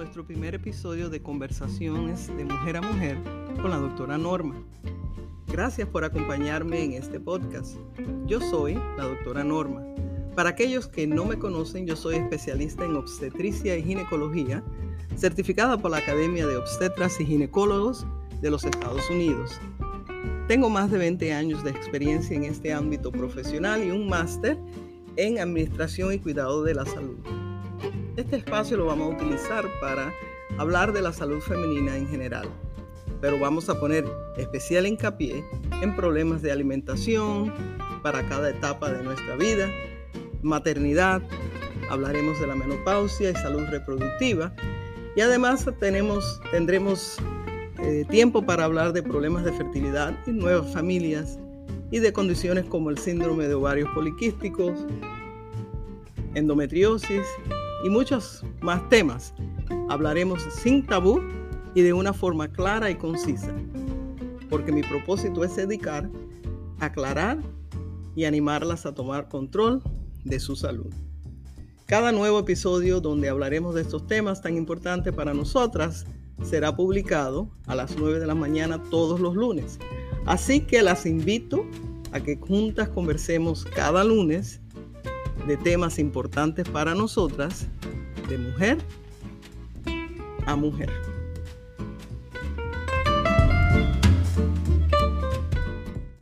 nuestro primer episodio de Conversaciones de Mujer a Mujer con la doctora Norma. Gracias por acompañarme en este podcast. Yo soy la doctora Norma. Para aquellos que no me conocen, yo soy especialista en obstetricia y ginecología, certificada por la Academia de Obstetras y Ginecólogos de los Estados Unidos. Tengo más de 20 años de experiencia en este ámbito profesional y un máster en Administración y Cuidado de la Salud. Este espacio lo vamos a utilizar para hablar de la salud femenina en general, pero vamos a poner especial hincapié en problemas de alimentación para cada etapa de nuestra vida, maternidad, hablaremos de la menopausia y salud reproductiva y además tenemos, tendremos eh, tiempo para hablar de problemas de fertilidad y nuevas familias y de condiciones como el síndrome de ovarios poliquísticos, endometriosis y muchos más temas. Hablaremos sin tabú y de una forma clara y concisa, porque mi propósito es dedicar, aclarar y animarlas a tomar control de su salud. Cada nuevo episodio donde hablaremos de estos temas tan importantes para nosotras será publicado a las 9 de la mañana todos los lunes. Así que las invito a que juntas conversemos cada lunes de temas importantes para nosotras, de mujer a mujer.